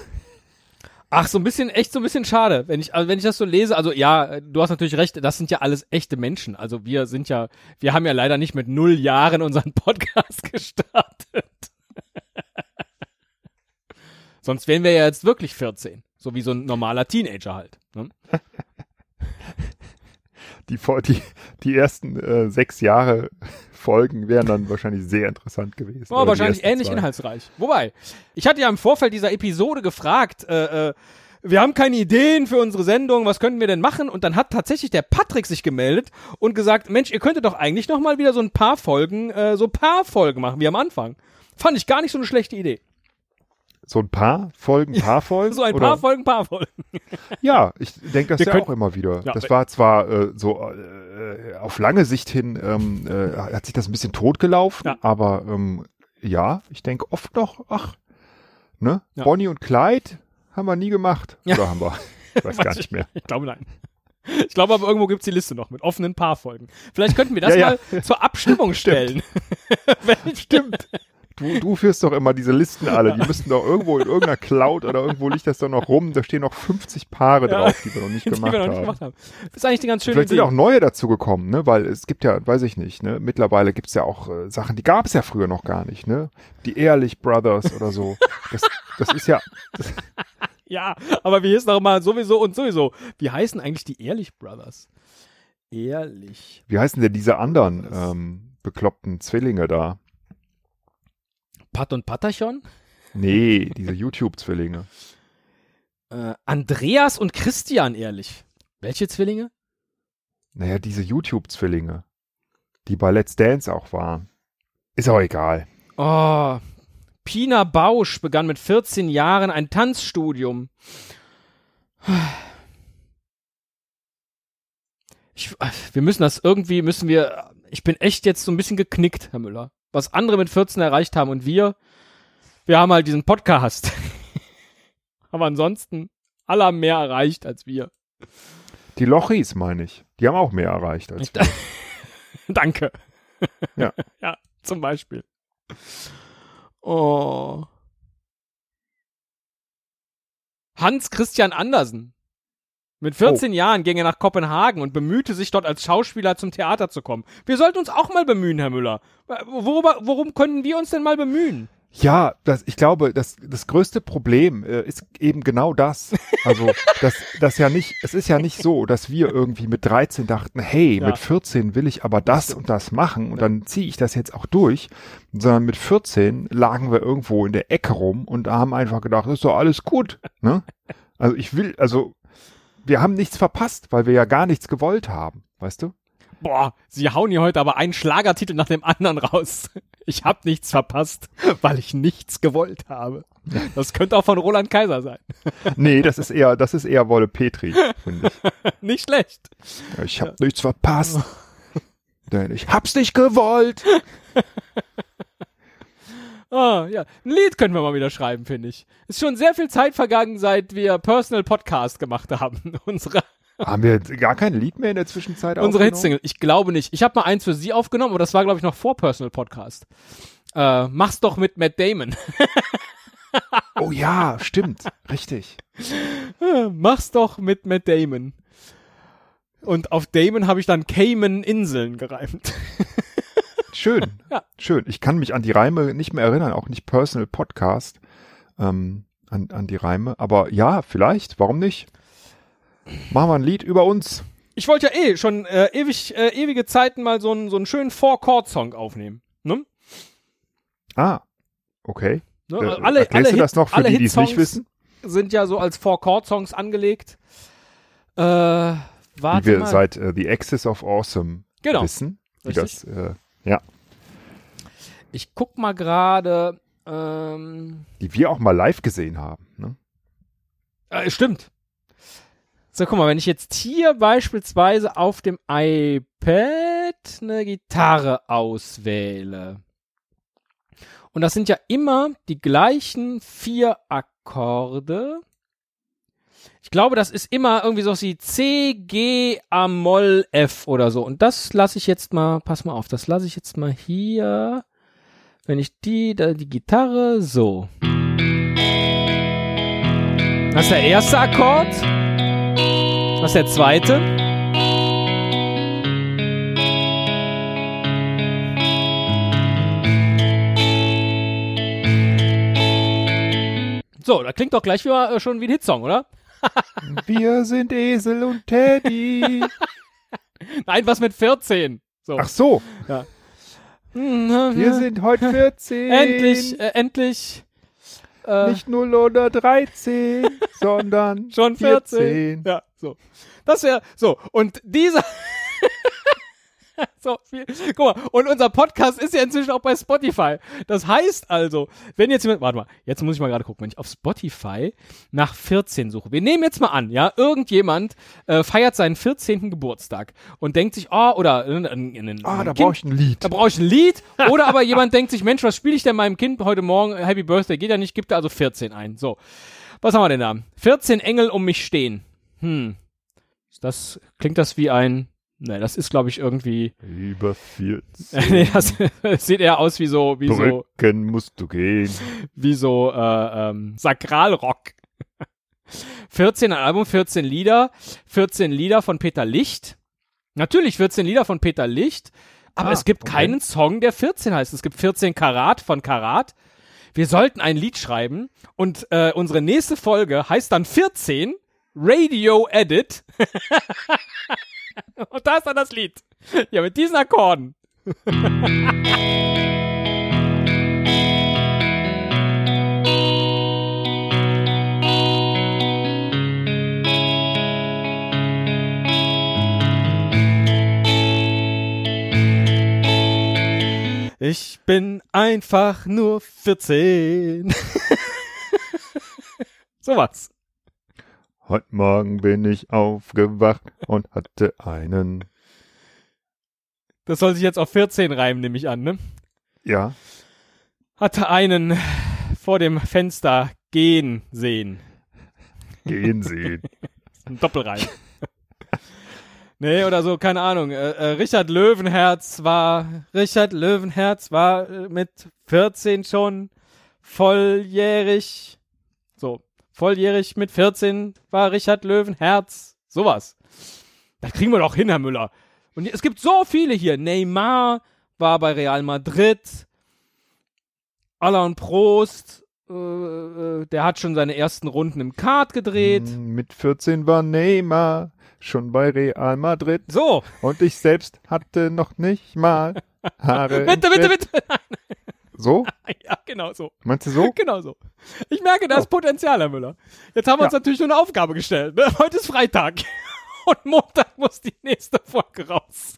[SPEAKER 1] Ach, so ein bisschen, echt so ein bisschen schade. Wenn ich, also wenn ich das so lese, also ja, du hast natürlich recht, das sind ja alles echte Menschen. Also wir sind ja, wir haben ja leider nicht mit null Jahren unseren Podcast gestartet. Sonst wären wir ja jetzt wirklich 14. So wie so ein normaler Teenager halt. Ne?
[SPEAKER 2] Die, die, die ersten äh, sechs Jahre Folgen wären dann wahrscheinlich sehr interessant gewesen.
[SPEAKER 1] Oh, wahrscheinlich ähnlich zwei. inhaltsreich. Wobei, ich hatte ja im Vorfeld dieser Episode gefragt, äh, äh, wir haben keine Ideen für unsere Sendung, was könnten wir denn machen? Und dann hat tatsächlich der Patrick sich gemeldet und gesagt, Mensch, ihr könntet doch eigentlich noch mal wieder so ein paar Folgen, äh, so paar Folgen machen, wie am Anfang. Fand ich gar nicht so eine schlechte Idee.
[SPEAKER 2] So ein paar Folgen, paar Folgen?
[SPEAKER 1] so ein oder? paar Folgen, paar Folgen.
[SPEAKER 2] ja, ich denke das Wir ja können, auch immer wieder. Ja, das war zwar äh, so äh, auf lange Sicht hin, ähm, äh, hat sich das ein bisschen totgelaufen, ja. aber ähm, ja, ich denke oft noch, ach, ne? Ja. Bonnie und Clyde haben wir nie gemacht. Ja. Oder haben wir? Ich weiß gar nicht mehr.
[SPEAKER 1] Ich glaube nein. Ich glaube aber irgendwo gibt's die Liste noch mit offenen Paarfolgen. Vielleicht könnten wir das ja, mal zur Abstimmung stellen.
[SPEAKER 2] Stimmt. Du, du führst doch immer diese Listen alle. Die müssten doch irgendwo in irgendeiner Cloud oder irgendwo liegt das doch noch rum. Da stehen noch 50 Paare ja. drauf, die wir noch nicht, gemacht, wir noch nicht gemacht, haben.
[SPEAKER 1] Das ist eigentlich die ganz schöne
[SPEAKER 2] Vielleicht Idee. sind auch neue dazu gekommen, ne? Weil es gibt ja, weiß ich nicht, ne? Mittlerweile gibt's ja auch äh, Sachen, die gab es ja früher noch gar nicht, ne? Die Ehrlich Brothers oder so. Das, das ist ja. Das
[SPEAKER 1] ja, aber wie hieß noch mal sowieso und sowieso? Wie heißen eigentlich die Ehrlich Brothers? Ehrlich.
[SPEAKER 2] Wie heißen denn diese anderen ähm, bekloppten Zwillinge da?
[SPEAKER 1] Pat und Patachon?
[SPEAKER 2] Nee, diese YouTube-Zwillinge.
[SPEAKER 1] Äh, Andreas und Christian, ehrlich. Welche Zwillinge?
[SPEAKER 2] Naja, diese YouTube-Zwillinge, die bei Let's Dance auch waren. Ist auch egal.
[SPEAKER 1] Oh, Pina Bausch begann mit 14 Jahren ein Tanzstudium. Ich, wir müssen das irgendwie, müssen wir, ich bin echt jetzt so ein bisschen geknickt, Herr Müller was andere mit 14 erreicht haben und wir, wir haben halt diesen Podcast. Aber ansonsten, alle haben mehr erreicht als wir.
[SPEAKER 2] Die Lochis, meine ich. Die haben auch mehr erreicht als wir.
[SPEAKER 1] Danke.
[SPEAKER 2] Ja.
[SPEAKER 1] ja, zum Beispiel. Oh. Hans Christian Andersen. Mit 14 oh. Jahren ging er nach Kopenhagen und bemühte sich dort als Schauspieler zum Theater zu kommen. Wir sollten uns auch mal bemühen, Herr Müller. Worüber, worum können wir uns denn mal bemühen?
[SPEAKER 2] Ja, das, ich glaube, das, das größte Problem äh, ist eben genau das. Also, das, das ja nicht, es ist ja nicht so, dass wir irgendwie mit 13 dachten, hey, ja. mit 14 will ich aber das und das machen und ja. dann ziehe ich das jetzt auch durch, sondern mit 14 lagen wir irgendwo in der Ecke rum und haben einfach gedacht, ist doch alles gut. Ne? Also ich will, also wir haben nichts verpasst, weil wir ja gar nichts gewollt haben, weißt du?
[SPEAKER 1] Boah, sie hauen hier heute aber einen Schlagertitel nach dem anderen raus. Ich hab nichts verpasst, weil ich nichts gewollt habe. Das könnte auch von Roland Kaiser sein.
[SPEAKER 2] Nee, das ist eher, das ist eher Wolle Petri, finde ich.
[SPEAKER 1] Nicht schlecht.
[SPEAKER 2] Ich hab ja. nichts verpasst. Denn ich hab's nicht gewollt.
[SPEAKER 1] Ah, ja. Ein Lied können wir mal wieder schreiben, finde ich. Ist schon sehr viel Zeit vergangen, seit wir Personal Podcast gemacht haben. Unsere
[SPEAKER 2] haben wir gar kein Lied mehr in der Zwischenzeit
[SPEAKER 1] Unsere Hitsingle. Ich glaube nicht. Ich habe mal eins für Sie aufgenommen, aber das war, glaube ich, noch vor Personal Podcast. Äh, mach's doch mit Matt Damon.
[SPEAKER 2] oh ja, stimmt. Richtig.
[SPEAKER 1] Mach's doch mit Matt Damon. Und auf Damon habe ich dann Cayman Inseln gereimt.
[SPEAKER 2] Schön. ja. Schön. Ich kann mich an die Reime nicht mehr erinnern, auch nicht Personal Podcast ähm, an, an die Reime. Aber ja, vielleicht, warum nicht? Machen wir ein Lied über uns.
[SPEAKER 1] Ich wollte ja eh schon äh, ewig, äh, ewige Zeiten mal so einen, so einen schönen Four-Chord-Song aufnehmen. Ne?
[SPEAKER 2] Ah, okay.
[SPEAKER 1] Ne?
[SPEAKER 2] Äh,
[SPEAKER 1] alle, alle
[SPEAKER 2] du das noch für die, die es nicht wissen?
[SPEAKER 1] sind ja so als Four-Chord-Songs angelegt. Äh, warte
[SPEAKER 2] Wie wir
[SPEAKER 1] mal.
[SPEAKER 2] seit äh, The Axis of Awesome
[SPEAKER 1] Genau.
[SPEAKER 2] wissen. Wie
[SPEAKER 1] Richtig.
[SPEAKER 2] das, äh, ja,
[SPEAKER 1] Ich guck mal gerade. Ähm,
[SPEAKER 2] die wir auch mal live gesehen haben. Ne?
[SPEAKER 1] äh, stimmt. So, guck mal, wenn ich jetzt hier beispielsweise auf dem iPad eine Gitarre auswähle. Und das sind ja immer die gleichen vier Akkorde. Ich glaube, das ist immer irgendwie so wie C, G, A, Moll, F oder so. Und das lasse ich jetzt mal, pass mal auf, das lasse ich jetzt mal hier. Wenn ich die, da, die Gitarre, so. Das ist der erste Akkord. Das ist der zweite. So, da klingt doch gleich wieder, äh, schon wie ein Hitsong, oder?
[SPEAKER 2] Wir sind Esel und Teddy.
[SPEAKER 1] Nein, was mit 14? So.
[SPEAKER 2] Ach so,
[SPEAKER 1] wir
[SPEAKER 2] wir sind heute 14.
[SPEAKER 1] endlich, äh, endlich. Äh,
[SPEAKER 2] Nicht 0 oder 13, sondern
[SPEAKER 1] schon 14.
[SPEAKER 2] 14.
[SPEAKER 1] Ja, so. Das wäre so. Und dieser. so, viel. Guck mal, und unser Podcast ist ja inzwischen auch bei Spotify. Das heißt also, wenn jetzt jemand, warte mal, jetzt muss ich mal gerade gucken, wenn ich auf Spotify nach 14 suche. Wir nehmen jetzt mal an, ja, irgendjemand äh, feiert seinen 14. Geburtstag und denkt sich, oh, oder äh, ein
[SPEAKER 2] Ah, da brauche ich ein Lied.
[SPEAKER 1] da brauche ich ein Lied. Oder aber jemand denkt sich, Mensch, was spiele ich denn meinem Kind heute Morgen? Happy Birthday geht ja nicht, gibt da also 14 ein. So. Was haben wir denn da? 14 Engel um mich stehen. Hm. Das, klingt das wie ein, ne, das ist glaube ich irgendwie,
[SPEAKER 2] Über 14
[SPEAKER 1] nee, das, sieht eher aus wie so, wie so,
[SPEAKER 2] Brücken musst du gehen.
[SPEAKER 1] wie so, äh, ähm, Sakralrock. 14 ein Album, 14 Lieder, 14 Lieder von Peter Licht. Natürlich 14 Lieder von Peter Licht, aber
[SPEAKER 2] Ah,
[SPEAKER 1] es gibt
[SPEAKER 2] okay.
[SPEAKER 1] keinen Song, der 14 heißt. Es gibt 14 Karat von Karat. Wir sollten ein Lied schreiben und äh, unsere nächste Folge heißt dann 14 Radio Edit. und da ist dann das Lied. Ja, mit diesen Akkorden. Ich bin einfach nur 14. Sowas.
[SPEAKER 2] Heute Morgen bin ich aufgewacht und hatte einen.
[SPEAKER 1] Das soll sich jetzt auf 14 reimen, nehme ich an, ne?
[SPEAKER 2] Ja,
[SPEAKER 1] Hatte einen vor dem Fenster gehen sehen.
[SPEAKER 2] gehen sehen.
[SPEAKER 1] Ein Doppelreim. nee, oder so, keine Ahnung. Äh, äh, Richard Löwenherz war, Richard Löwenherz war äh, mit 14 schon volljährig. So, volljährig mit 14 war Richard Löwenherz. Sowas. Das kriegen wir doch hin, Herr Müller. Und es gibt so viele hier. Neymar war bei Real Madrid. Alain Prost, äh, äh, der hat schon seine ersten Runden im Kart gedreht.
[SPEAKER 2] Mm, Mit 14 war Neymar schon bei Real Madrid
[SPEAKER 1] So,
[SPEAKER 2] und ich selbst hatte noch nicht mal Haare.
[SPEAKER 1] bitte, bitte,
[SPEAKER 2] Fett.
[SPEAKER 1] bitte.
[SPEAKER 2] So?
[SPEAKER 1] Ja, genau so.
[SPEAKER 2] Meinst du so?
[SPEAKER 1] Genau so. Ich merke, da ist Potenzial, Herr Müller. Jetzt haben wir uns
[SPEAKER 2] Ja.
[SPEAKER 1] natürlich nur eine Aufgabe gestellt. Ne? Heute ist Freitag. Und Montag muss die nächste Folge raus.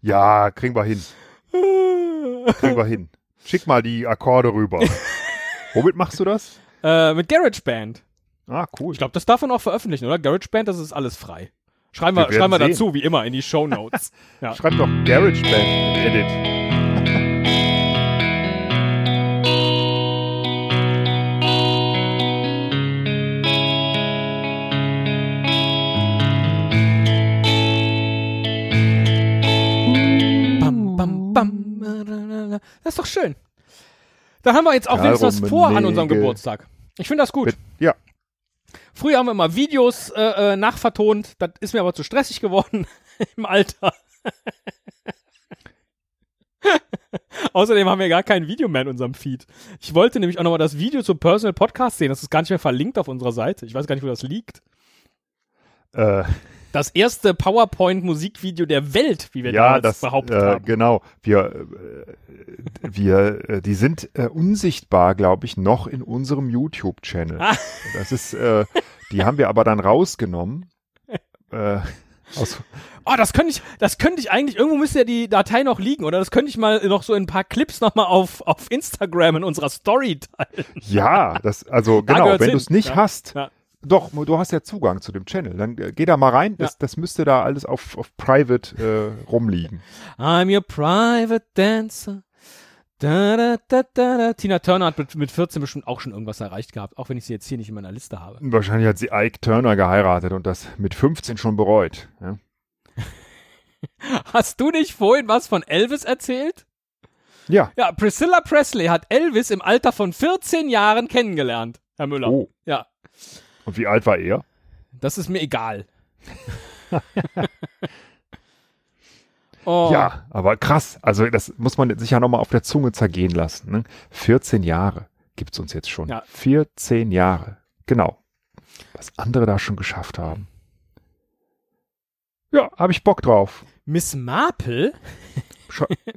[SPEAKER 2] Ja, kriegen wir hin. Kriegen wir hin. Schick mal die Akkorde rüber. Womit machst du das?
[SPEAKER 1] äh, mit GarageBand.
[SPEAKER 2] Ah, cool.
[SPEAKER 1] Ich glaube, das darf man auch veröffentlichen, oder? GarageBand, das ist alles frei. Schreiben wir,
[SPEAKER 2] Wir
[SPEAKER 1] schreiben wir dazu, wie immer, in die Show Notes. ja.
[SPEAKER 2] Schreib doch GarageBand Edit.
[SPEAKER 1] Bam. Das ist doch schön. Da haben wir jetzt auch
[SPEAKER 2] Ja,
[SPEAKER 1] wenigstens was vor an unserem. Geburtstag. Ich finde das gut.
[SPEAKER 2] Ja,
[SPEAKER 1] Früher haben wir immer Videos äh, äh, nachvertont. Das ist mir aber zu stressig geworden im Alter. Außerdem haben wir gar kein Video mehr in unserem Feed. Ich wollte nämlich auch nochmal das Video zum Personal Podcast sehen. Das ist gar nicht mehr verlinkt auf unserer Seite. Ich weiß gar nicht, wo das liegt.
[SPEAKER 2] Äh,
[SPEAKER 1] das erste PowerPoint-Musikvideo der Welt, wie wir
[SPEAKER 2] ja,
[SPEAKER 1] damals
[SPEAKER 2] das,
[SPEAKER 1] behauptet
[SPEAKER 2] äh,
[SPEAKER 1] haben.
[SPEAKER 2] Genau. Wir, äh, wir, äh, die sind äh, unsichtbar, glaube ich, noch in unserem YouTube-Channel.
[SPEAKER 1] Ah.
[SPEAKER 2] Das ist, äh, die haben wir aber dann rausgenommen. Äh, aus,
[SPEAKER 1] Oh, das könnte ich, das könnte ich eigentlich, irgendwo müsste ja die Datei noch liegen, oder das könnte ich mal noch so in ein paar Clips nochmal auf, auf Instagram in unserer Story teilen.
[SPEAKER 2] ja, das, also
[SPEAKER 1] Da
[SPEAKER 2] genau, wenn du es nicht
[SPEAKER 1] Ja.
[SPEAKER 2] hast,
[SPEAKER 1] Ja.
[SPEAKER 2] Doch, du hast ja Zugang zu dem Channel. Dann äh, geh da mal rein, das,
[SPEAKER 1] Ja.
[SPEAKER 2] das müsste da alles auf, auf Private äh, rumliegen.
[SPEAKER 1] I'm your private dancer. Da, da, da, da, da. Tina Turner hat mit, mit 14 bestimmt auch schon irgendwas erreicht gehabt, auch wenn ich sie jetzt hier nicht in meiner Liste habe.
[SPEAKER 2] Wahrscheinlich hat sie Ike Turner geheiratet und das mit 15 schon bereut. Ja?
[SPEAKER 1] Hast du nicht vorhin was von Elvis erzählt?
[SPEAKER 2] ja.
[SPEAKER 1] Ja, Priscilla Presley hat Elvis im Alter von 14 Jahren kennengelernt, Herr Müller.
[SPEAKER 2] Oh.
[SPEAKER 1] Ja,
[SPEAKER 2] Und wie alt war er?
[SPEAKER 1] das ist mir egal. oh.
[SPEAKER 2] Ja, aber krass. Also das muss man sich ja nochmal auf der Zunge zergehen lassen. Ne? 14 Jahre gibt's uns jetzt schon.
[SPEAKER 1] Ja.
[SPEAKER 2] 14 Jahre. Genau. Was andere da schon geschafft haben. Ja, habe ich Bock drauf.
[SPEAKER 1] Miss Marple,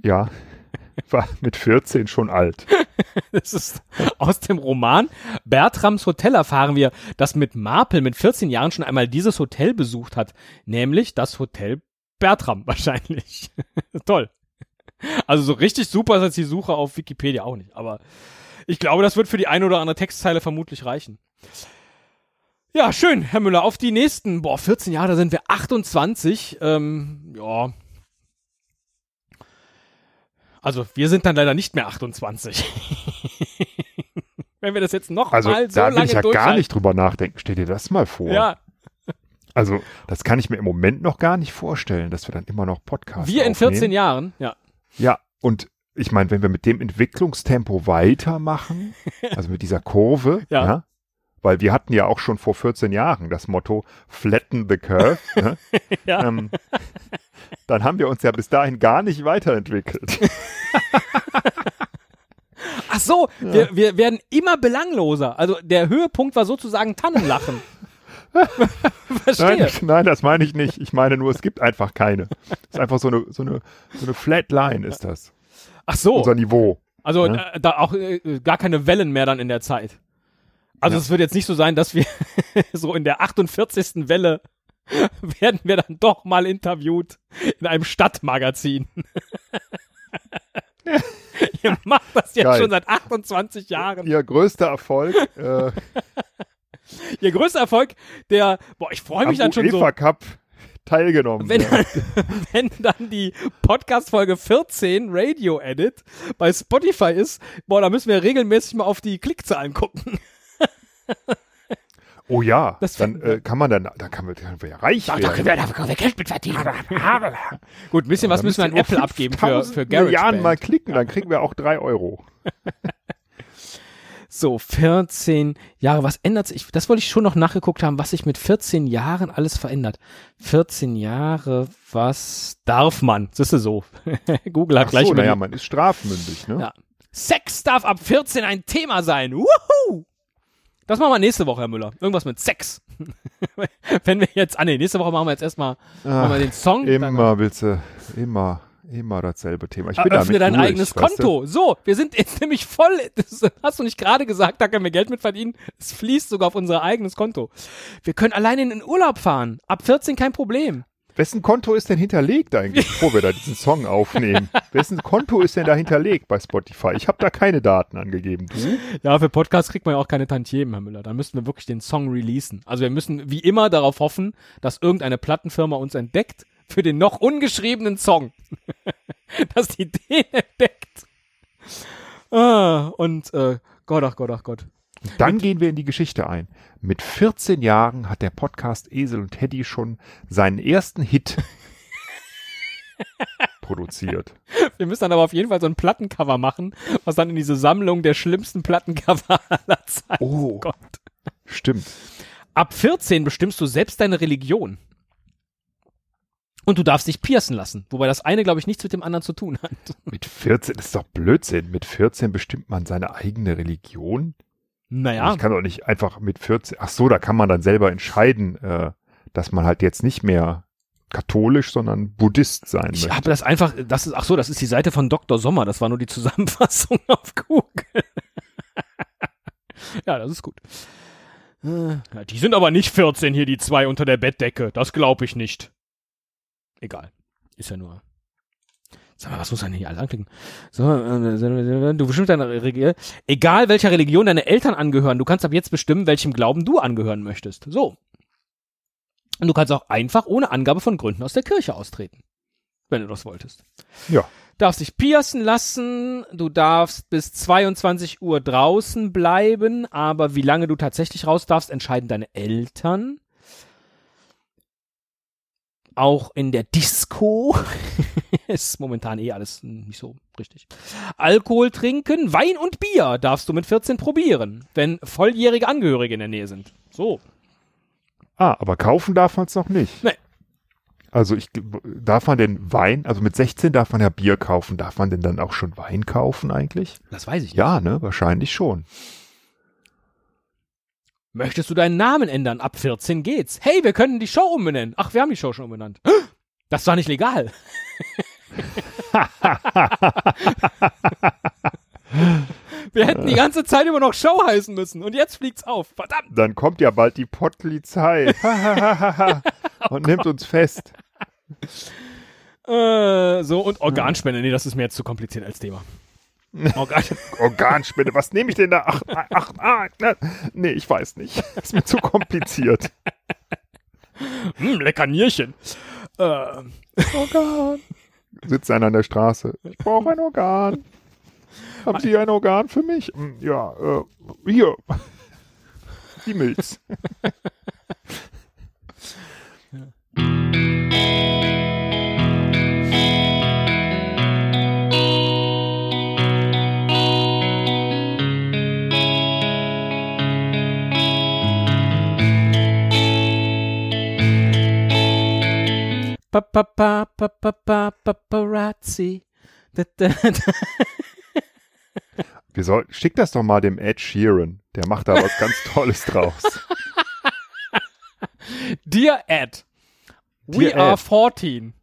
[SPEAKER 2] ja, war mit 14 schon alt.
[SPEAKER 1] das ist aus dem Roman Bertrams Hotel erfahren wir, dass mit Marple mit 14 Jahren schon einmal dieses Hotel besucht hat, nämlich das Hotel Bertram wahrscheinlich. Toll. Also so richtig super ist jetzt die Suche auf Wikipedia auch nicht, aber ich glaube, das wird für die eine oder andere Textzeile vermutlich reichen. Ja, schön, Herr Müller. Auf die nächsten, boah, 14 Jahre, da sind wir 28. Ähm, ja. Also, wir sind dann leider nicht mehr 28. Wenn wir das jetzt noch
[SPEAKER 2] Also
[SPEAKER 1] mal so
[SPEAKER 2] da will
[SPEAKER 1] lange
[SPEAKER 2] ich ja gar nicht drüber nachdenken. Stell dir das mal vor.
[SPEAKER 1] Ja,
[SPEAKER 2] Also das kann ich mir im Moment noch gar nicht vorstellen, dass wir dann immer noch Podcasts
[SPEAKER 1] wir in 14
[SPEAKER 2] aufnehmen.
[SPEAKER 1] Jahren. Ja.
[SPEAKER 2] Ja, und ich meine, wenn wir mit dem Entwicklungstempo weitermachen, also mit dieser Kurve,
[SPEAKER 1] Ja.
[SPEAKER 2] ja. weil wir hatten ja auch schon vor 14 Jahren das Motto Flatten the Curve, ne?
[SPEAKER 1] Ja.
[SPEAKER 2] ähm, dann haben wir uns ja bis dahin gar nicht weiterentwickelt.
[SPEAKER 1] Ach so, wir, wir werden immer belangloser. Also der Höhepunkt war sozusagen Tannenlachen. Verstehe.
[SPEAKER 2] Nein, nein, das meine ich nicht. Ich meine nur, es gibt einfach keine. Es ist einfach so eine, so eine, so eine Flat Line ist das.
[SPEAKER 1] Ach so,
[SPEAKER 2] Unser Niveau.
[SPEAKER 1] also
[SPEAKER 2] ne?
[SPEAKER 1] äh, da auch äh, gar keine Wellen mehr dann in der Zeit. Also es wird jetzt nicht so sein, dass wir so in der 48. Welle werden wir dann doch mal interviewt in einem Stadtmagazin. Ihr macht das jetzt
[SPEAKER 2] Geil.
[SPEAKER 1] schon seit 28 Jahren.
[SPEAKER 2] Ihr größter Erfolg äh,
[SPEAKER 1] Ihr größter Erfolg, der, boah, ich freue mich dann schon so.
[SPEAKER 2] UEFA Cup teilgenommen.
[SPEAKER 1] wenn,
[SPEAKER 2] ja.
[SPEAKER 1] wenn dann die Podcast-Folge 14 Radio Edit bei Spotify ist, boah, da müssen wir regelmäßig mal auf die Klickzahlen gucken.
[SPEAKER 2] Oh ja,
[SPEAKER 1] Das
[SPEAKER 2] dann äh, kann man dann, dann kann man, können wir ja reich werden.
[SPEAKER 1] wir, da können wir Geld mit verdienen. Gut, ein bisschen was
[SPEAKER 2] Dann
[SPEAKER 1] müssen wir an Apple abgeben für,
[SPEAKER 2] 5000
[SPEAKER 1] für Garage
[SPEAKER 2] Milliarden mal klicken, dann kriegen wir auch drei Euro.
[SPEAKER 1] So, 14 Jahre, was ändert sich? Das wollte ich schon noch nachgeguckt haben, was sich mit 14 Jahren alles verändert. 14 Jahre, was darf man? Das ist so. Google hat
[SPEAKER 2] Ach
[SPEAKER 1] gleich
[SPEAKER 2] so, naja, man ist strafmündig, ne?
[SPEAKER 1] Ja. Sex darf ab 14 ein Thema sein. Wuhu! Das machen wir nächste Woche, Herr Müller. Irgendwas mit Sex. Wenn wir jetzt, ah nee, nächste Woche machen wir jetzt erstmal machen wir den Song.
[SPEAKER 2] Immer willst du, immer, immer dasselbe Thema. Ich bin
[SPEAKER 1] Öffne dein
[SPEAKER 2] durch,
[SPEAKER 1] eigenes
[SPEAKER 2] weißt du?
[SPEAKER 1] Konto. So, wir sind jetzt nämlich voll. Das hast du nicht gerade gesagt, da können wir Geld mit verdienen. Es fließt sogar auf unser eigenes Konto. Wir können alleine in den Urlaub fahren. Ab 14 kein Problem.
[SPEAKER 2] Wessen Konto ist denn hinterlegt eigentlich, bevor wir da diesen Song aufnehmen? Wessen Konto ist denn da hinterlegt bei Spotify? Ich habe da keine Daten angegeben. Du?
[SPEAKER 1] Ja, für Podcasts kriegt man ja auch keine Tantiemen, Herr Müller. Da müssten wir wirklich den Song releasen. Also wir müssen wie immer darauf hoffen, dass irgendeine Plattenfirma uns entdeckt für den noch ungeschriebenen Song. dass die den entdeckt. Ah, und äh, Gott, ach Gott, ach Gott.
[SPEAKER 2] Dann gehen wir in die Geschichte ein. Mit 14 Jahren hat der Podcast Esel und Teddy schon seinen ersten Hit produziert.
[SPEAKER 1] Wir müssen dann aber auf jeden Fall so ein Plattencover machen, was dann in diese Sammlung der schlimmsten Plattencover aller Zeiten
[SPEAKER 2] Oh,
[SPEAKER 1] kommt.
[SPEAKER 2] stimmt.
[SPEAKER 1] Ab 14 bestimmst du selbst deine Religion. Und du darfst dich piercen lassen. Wobei das eine, glaube ich, nichts mit dem anderen zu tun hat.
[SPEAKER 2] Mit 14, das ist doch Blödsinn. Mit 14 bestimmt man seine eigene Religion.
[SPEAKER 1] Naja,
[SPEAKER 2] Ich kann doch nicht einfach mit 14, ach so, da kann man dann selber entscheiden, äh, dass man halt jetzt nicht mehr katholisch, sondern Buddhist sein
[SPEAKER 1] Ich
[SPEAKER 2] möchte.
[SPEAKER 1] habe das einfach, das ist, ach so, das ist die Seite von Dr. Sommer, das war nur die Zusammenfassung auf Google. ja, das ist gut. Äh, Ja, die sind aber nicht 14 hier, die zwei unter der Bettdecke. Das glaube ich nicht. Egal. Ist ja nur. Sag mal, was muss man denn hier alles anklicken? So, äh, du bestimmst deine Religion. Egal welcher Religion deine Eltern angehören, du kannst ab jetzt bestimmen, welchem Glauben du angehören möchtest. So. Und du kannst auch einfach ohne Angabe von Gründen aus der Kirche austreten. Wenn du das wolltest.
[SPEAKER 2] Ja.
[SPEAKER 1] Darfst dich piercen lassen, du darfst bis 22 Uhr draußen bleiben, aber wie lange du tatsächlich raus darfst, entscheiden deine Eltern. Auch in der Disco ist momentan eh alles nicht so richtig. Alkohol trinken, Wein und Bier darfst du mit 14 probieren, wenn volljährige Angehörige in der Nähe sind. So.
[SPEAKER 2] Ah, aber kaufen darf man es noch nicht.
[SPEAKER 1] Nee.
[SPEAKER 2] Also ich darf man denn Wein, also mit 16 darf man ja Bier kaufen, darf man denn dann auch schon Wein kaufen eigentlich?
[SPEAKER 1] Das weiß ich nicht.
[SPEAKER 2] Ja, ne, wahrscheinlich schon.
[SPEAKER 1] Möchtest du deinen Namen ändern? Ab 14 geht's. Hey, wir können die Show umbenennen. Ach, wir haben die Show schon umbenannt. Das war nicht legal. wir hätten die ganze Zeit immer noch Show heißen müssen und jetzt fliegt's auf. Verdammt.
[SPEAKER 2] Dann kommt ja bald die Polizei und nimmt uns fest.
[SPEAKER 1] Äh, so, und Organspende. Nee, das ist mir jetzt zu kompliziert als Thema. Organ
[SPEAKER 2] Organspende, was nehme ich denn da? Ach, ach, ah, ne, nee, ich weiß nicht. Ist mir zu kompliziert.
[SPEAKER 1] hm, lecker Nierchen. Äh,
[SPEAKER 2] Organ. Sitzt einer an der Straße. Ich brauche ein Organ. Haben Sie ein Organ für mich? Hm, Ja, äh, hier. Die Milz.
[SPEAKER 1] pa, paparazzi.
[SPEAKER 2] Wir sollten, schick das doch mal dem Ed Sheeran. Der macht da was ganz Tolles draus.
[SPEAKER 1] Dear Ed, we
[SPEAKER 2] Dear
[SPEAKER 1] are
[SPEAKER 2] Ed.
[SPEAKER 1] 14.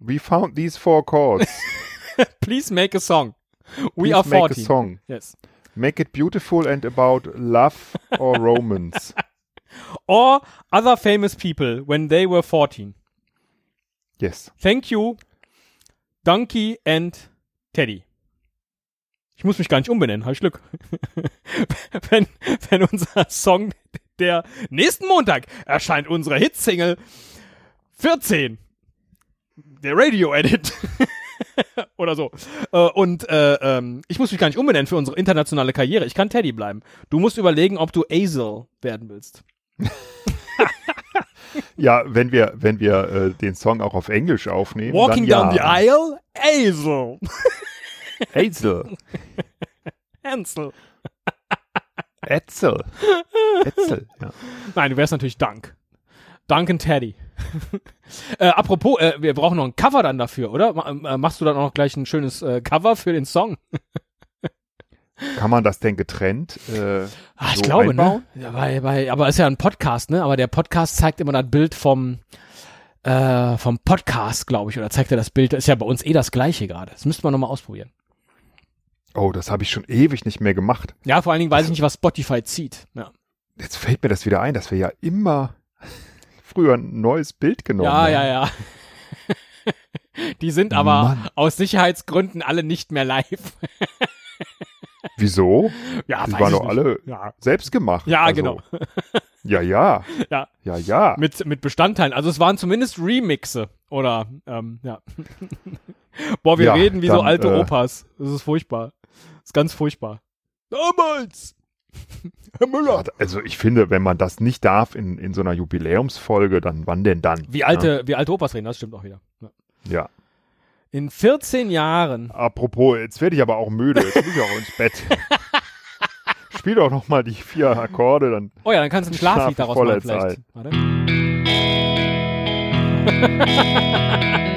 [SPEAKER 2] We found these four chords.
[SPEAKER 1] Please make a song. We
[SPEAKER 2] Please
[SPEAKER 1] are
[SPEAKER 2] make
[SPEAKER 1] 14.
[SPEAKER 2] a song.
[SPEAKER 1] Yes.
[SPEAKER 2] Make it beautiful and about love or romance.
[SPEAKER 1] Or other famous people when they were 14.
[SPEAKER 2] Yes.
[SPEAKER 1] Thank you, Donkey and Teddy. Ich muss mich gar nicht umbenennen, hab ich Glück. wenn, wenn unser Song, der nächsten Montag erscheint, unsere Hitsingle 14. Der Radio-Edit. Oder so. Äh, und äh, ähm, ich muss mich gar nicht umbenennen für unsere internationale Karriere. Ich kann Teddy bleiben. Du musst überlegen, ob du Azel werden willst.
[SPEAKER 2] Ja, wenn wir, wenn wir äh, den Song auch auf Englisch aufnehmen.
[SPEAKER 1] Walking
[SPEAKER 2] dann
[SPEAKER 1] down the
[SPEAKER 2] ja.
[SPEAKER 1] aisle, Azel.
[SPEAKER 2] Hazel.
[SPEAKER 1] Hansel.
[SPEAKER 2] Etzel. Etzel. Ja.
[SPEAKER 1] Nein, du wärst natürlich Dank. Duncan Teddy. äh, apropos, äh, wir brauchen noch ein Cover dann dafür, oder? Ma äh, machst du dann auch noch gleich ein schönes äh, Cover für den Song?
[SPEAKER 2] Kann man das denn getrennt? Äh,
[SPEAKER 1] Ah, ich
[SPEAKER 2] so
[SPEAKER 1] glaube,
[SPEAKER 2] einbauen?
[SPEAKER 1] ne? Ja, bei, bei, aber ist ja ein Podcast, ne? Aber der Podcast zeigt immer das Bild vom, äh, vom Podcast, glaube ich, oder zeigt er das Bild? Ist ja bei uns eh das gleiche gerade. Das müsste man nochmal ausprobieren.
[SPEAKER 2] Oh, das habe ich schon ewig nicht mehr gemacht.
[SPEAKER 1] Ja, vor allen Dingen weiß ich nicht, was Spotify zieht. Ja,
[SPEAKER 2] Jetzt fällt mir das wieder ein, dass wir ja immer früher ein neues Bild genommen
[SPEAKER 1] ja,
[SPEAKER 2] haben.
[SPEAKER 1] ja. ja. Die sind aber
[SPEAKER 2] Mann.
[SPEAKER 1] aus Sicherheitsgründen alle nicht mehr live.
[SPEAKER 2] Wieso?
[SPEAKER 1] Ja,
[SPEAKER 2] Die waren doch alle
[SPEAKER 1] Ja,
[SPEAKER 2] selbst gemacht.
[SPEAKER 1] ja
[SPEAKER 2] Also,
[SPEAKER 1] genau.
[SPEAKER 2] Ja, ja.
[SPEAKER 1] Ja.
[SPEAKER 2] Ja, ja.
[SPEAKER 1] mit, mit Bestandteilen. Also es waren zumindest Remixe oder ähm, ja. Boah, wir
[SPEAKER 2] Ja,
[SPEAKER 1] reden wie so
[SPEAKER 2] dann,
[SPEAKER 1] alte
[SPEAKER 2] äh,
[SPEAKER 1] Opas. Das ist furchtbar. Das ist ganz furchtbar. Damals! Herr Müller!
[SPEAKER 2] Also ich finde, wenn man das nicht darf in, in so einer Jubiläumsfolge, dann wann denn dann?
[SPEAKER 1] Wie alte, wie alte Opas reden, das stimmt auch wieder. Ja.
[SPEAKER 2] Ja.
[SPEAKER 1] In 14 Jahren.
[SPEAKER 2] Apropos, jetzt werde ich aber auch müde. Jetzt muss ich auch ins Bett. Spiel doch noch mal die vier Akkorde, dann
[SPEAKER 1] Oh ja, dann kannst du ein Schlaflied
[SPEAKER 2] Schlaf
[SPEAKER 1] daraus machen vielleicht. Warte.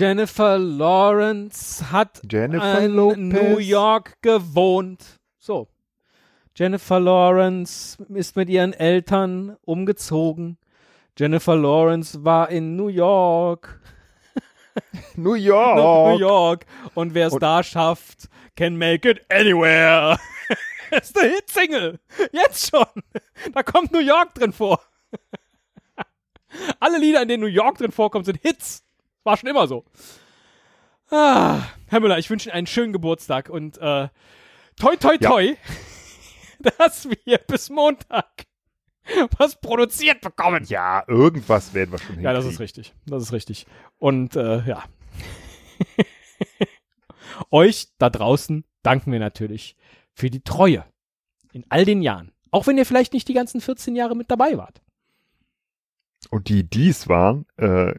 [SPEAKER 1] Jennifer Lawrence hat
[SPEAKER 2] Jennifer
[SPEAKER 1] in
[SPEAKER 2] Lopez.
[SPEAKER 1] New York gewohnt. So. Jennifer Lawrence ist mit ihren Eltern umgezogen. Jennifer Lawrence war in New York.
[SPEAKER 2] New
[SPEAKER 1] New
[SPEAKER 2] York.
[SPEAKER 1] York. Und wer es da schafft, can make it anywhere. ist eine Hitsingle. Jetzt schon. Da kommt New York drin vor. Alle Lieder, in denen New York drin vorkommt, sind Hits. War schon immer so. Ah, Herr Müller, ich wünsche Ihnen einen schönen Geburtstag und äh, toi toi
[SPEAKER 2] Ja.
[SPEAKER 1] toi, dass wir bis Montag was produziert bekommen.
[SPEAKER 2] Ja, irgendwas werden wir schon hinkriegen.
[SPEAKER 1] Ja, das ist richtig. Das ist richtig. Und äh, ja. Euch da draußen danken wir natürlich für die Treue in all den Jahren. Auch wenn ihr vielleicht nicht die ganzen 14 Jahre mit dabei wart.
[SPEAKER 2] Und die dies waren, äh,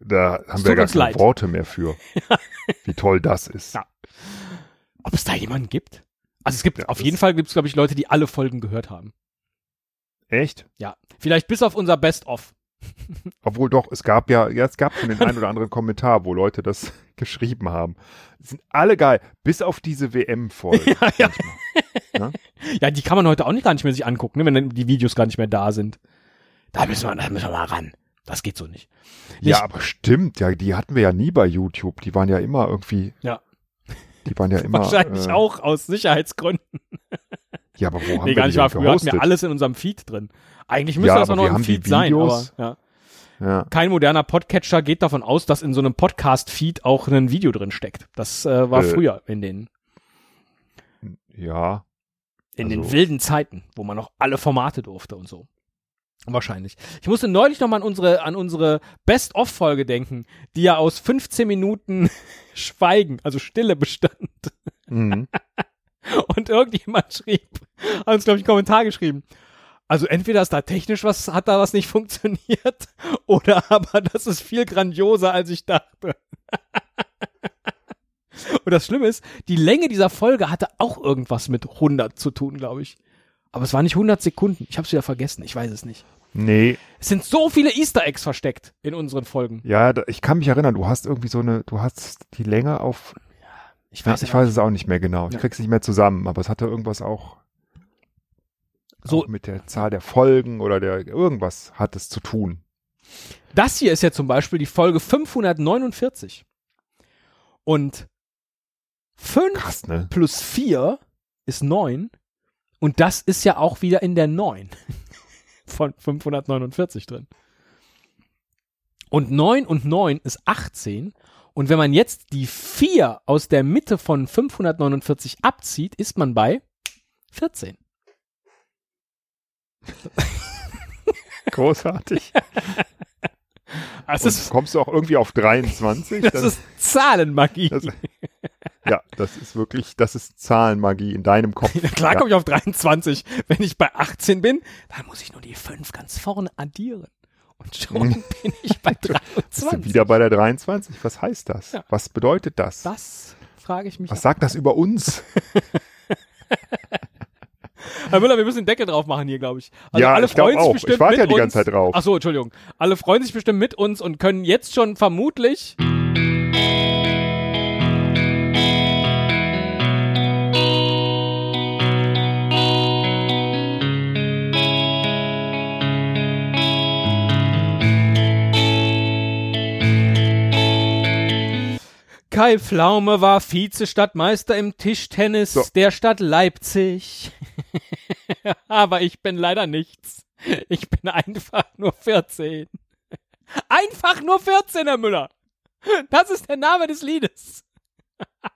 [SPEAKER 2] da haben wir gar keine
[SPEAKER 1] leid.
[SPEAKER 2] Worte mehr für. Wie toll das ist.
[SPEAKER 1] Ja. Ob es da jemanden gibt? Also es gibt,
[SPEAKER 2] Ja,
[SPEAKER 1] auf
[SPEAKER 2] das-
[SPEAKER 1] jeden Fall gibt es, glaube ich, Leute, die alle Folgen gehört haben.
[SPEAKER 2] Echt?
[SPEAKER 1] Ja. Vielleicht bis auf unser Best-of.
[SPEAKER 2] Obwohl doch, es gab ja, ja, es gab schon den einen oder anderen Kommentar, wo Leute das geschrieben haben. Sind alle geil, bis auf diese WM-Folge.
[SPEAKER 1] Ja, ja.
[SPEAKER 2] manchmal.
[SPEAKER 1] Ja, die kann man heute auch nicht gar nicht mehr sich angucken, ne, wenn die Videos gar nicht mehr da sind. Da müssen wir, da müssen wir mal ran. Das geht so nicht.
[SPEAKER 2] Ja,
[SPEAKER 1] Nicht-
[SPEAKER 2] aber stimmt, ja, die hatten wir ja nie bei YouTube. Die waren ja immer irgendwie.
[SPEAKER 1] Ja.
[SPEAKER 2] Die waren ja immer.
[SPEAKER 1] Wahrscheinlich
[SPEAKER 2] äh,
[SPEAKER 1] auch aus Sicherheitsgründen.
[SPEAKER 2] Ja, aber wo haben
[SPEAKER 1] Nee,
[SPEAKER 2] wir
[SPEAKER 1] gar
[SPEAKER 2] die
[SPEAKER 1] nicht wahr. Früher hatten wir alles in unserem Feed drin. Eigentlich müsste
[SPEAKER 2] Ja,
[SPEAKER 1] das noch im Feed sein, aber ja.
[SPEAKER 2] Ja.
[SPEAKER 1] kein moderner Podcatcher geht davon aus, dass in so einem Podcast-Feed auch ein Video drin steckt. Das äh, war
[SPEAKER 2] Äh.
[SPEAKER 1] früher in den,
[SPEAKER 2] ja.
[SPEAKER 1] in den
[SPEAKER 2] also-
[SPEAKER 1] wilden Zeiten, wo man noch alle Formate durfte und so. Wahrscheinlich. Ich musste neulich noch mal an unsere, an unsere Best-of-Folge denken, die ja aus 15 Minuten Schweigen, also Stille bestand.
[SPEAKER 2] Mhm.
[SPEAKER 1] Und irgendjemand schrieb, hat uns, glaube ich, einen Kommentar geschrieben. Also entweder ist da technisch was, hat da was nicht funktioniert, oder aber das ist viel grandioser, als ich dachte. Und das Schlimme ist, die Länge dieser Folge hatte auch irgendwas mit 100 zu tun, glaube ich. Aber es war nicht 100 Sekunden. Ich habe es wieder vergessen. Ich weiß es nicht.
[SPEAKER 2] Nee,
[SPEAKER 1] Es sind so viele Easter Eggs versteckt in unseren Folgen.
[SPEAKER 2] ja, da, ich kann mich erinnern, du hast irgendwie so eine, du hast die Länge auf.
[SPEAKER 1] Ich
[SPEAKER 2] Ja,
[SPEAKER 1] weiß,
[SPEAKER 2] ich weiß es auch nicht mehr genau. Ich
[SPEAKER 1] Ja.
[SPEAKER 2] krieg's nicht mehr zusammen, aber es hatte irgendwas auch,
[SPEAKER 1] So-
[SPEAKER 2] auch mit der Zahl der Folgen oder der irgendwas hat es zu tun.
[SPEAKER 1] Das hier ist ja zum Beispiel die Folge 549. Und 5
[SPEAKER 2] Krass, ne?
[SPEAKER 1] plus 4 ist 9. Und das ist ja auch wieder in der 9 von 549 drin. Und 9 und 9 ist 18. Und wenn man jetzt die 4 aus der Mitte von 549 abzieht, ist man bei 14.
[SPEAKER 2] Großartig.
[SPEAKER 1] Ist,
[SPEAKER 2] kommst du auch irgendwie auf 23?
[SPEAKER 1] das
[SPEAKER 2] Dann-
[SPEAKER 1] ist Zahlenmagie.
[SPEAKER 2] das, ja, das ist wirklich, das ist Zahlenmagie in deinem Kopf.
[SPEAKER 1] Klar komme ich auf 23. Wenn ich bei 18 bin, dann muss ich nur die 5 ganz vorne addieren. Und schon bin ich bei
[SPEAKER 2] Bist du
[SPEAKER 1] 23.
[SPEAKER 2] wieder bei der 23? Was heißt das?
[SPEAKER 1] Ja.
[SPEAKER 2] Was bedeutet das?
[SPEAKER 1] Das frage ich mich.
[SPEAKER 2] Was sagt das über uns?
[SPEAKER 1] Herr Müller, wir müssen den Deckel drauf machen hier, glaube ich. Also
[SPEAKER 2] Ja,
[SPEAKER 1] alle
[SPEAKER 2] ich
[SPEAKER 1] freuen sich
[SPEAKER 2] auch.
[SPEAKER 1] bestimmt
[SPEAKER 2] Ich warte ja die
[SPEAKER 1] uns.
[SPEAKER 2] ganze Zeit drauf.
[SPEAKER 1] Ach so, Entschuldigung. Alle freuen sich bestimmt mit uns und können jetzt schon vermutlich Kai Pflaume war Vize-Stadtmeister im Tischtennis
[SPEAKER 2] So.
[SPEAKER 1] der Stadt Leipzig. Aber ich bin leider nichts. Ich bin einfach nur 14. Einfach nur 14, Herr Müller. Das ist der Name des Liedes.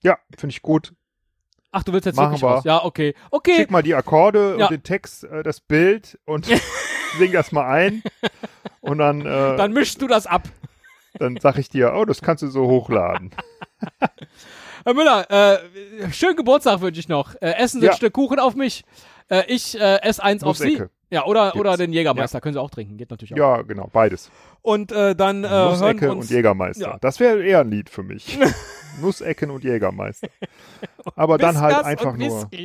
[SPEAKER 2] Ja, finde ich gut.
[SPEAKER 1] Ach, du willst jetzt
[SPEAKER 2] Machen
[SPEAKER 1] wirklich
[SPEAKER 2] wir.
[SPEAKER 1] raus. Ja, okay. Okay.
[SPEAKER 2] Schick mal die Akkorde
[SPEAKER 1] Ja.
[SPEAKER 2] und den Text, äh, das Bild und sing das mal ein. Und dann, äh,
[SPEAKER 1] Dann mischst du das ab.
[SPEAKER 2] Dann sag ich dir, oh, das kannst du so hochladen.
[SPEAKER 1] Herr Müller, äh, schönen Geburtstag wünsche ich noch. Äh, essen Sie
[SPEAKER 2] ja.
[SPEAKER 1] ein Stück Kuchen auf mich. Äh, ich äh, esse eins auf Sie. Ja, oder, oder den Jägermeister. Ja. Können Sie auch trinken. Geht natürlich auch.
[SPEAKER 2] Ja, genau. Beides.
[SPEAKER 1] Und äh, dann äh, Nussecken
[SPEAKER 2] und Jägermeister.
[SPEAKER 1] Ja.
[SPEAKER 2] Das wäre eher ein Lied für mich. Nussecken und Jägermeister. Aber und dann halt einfach nur.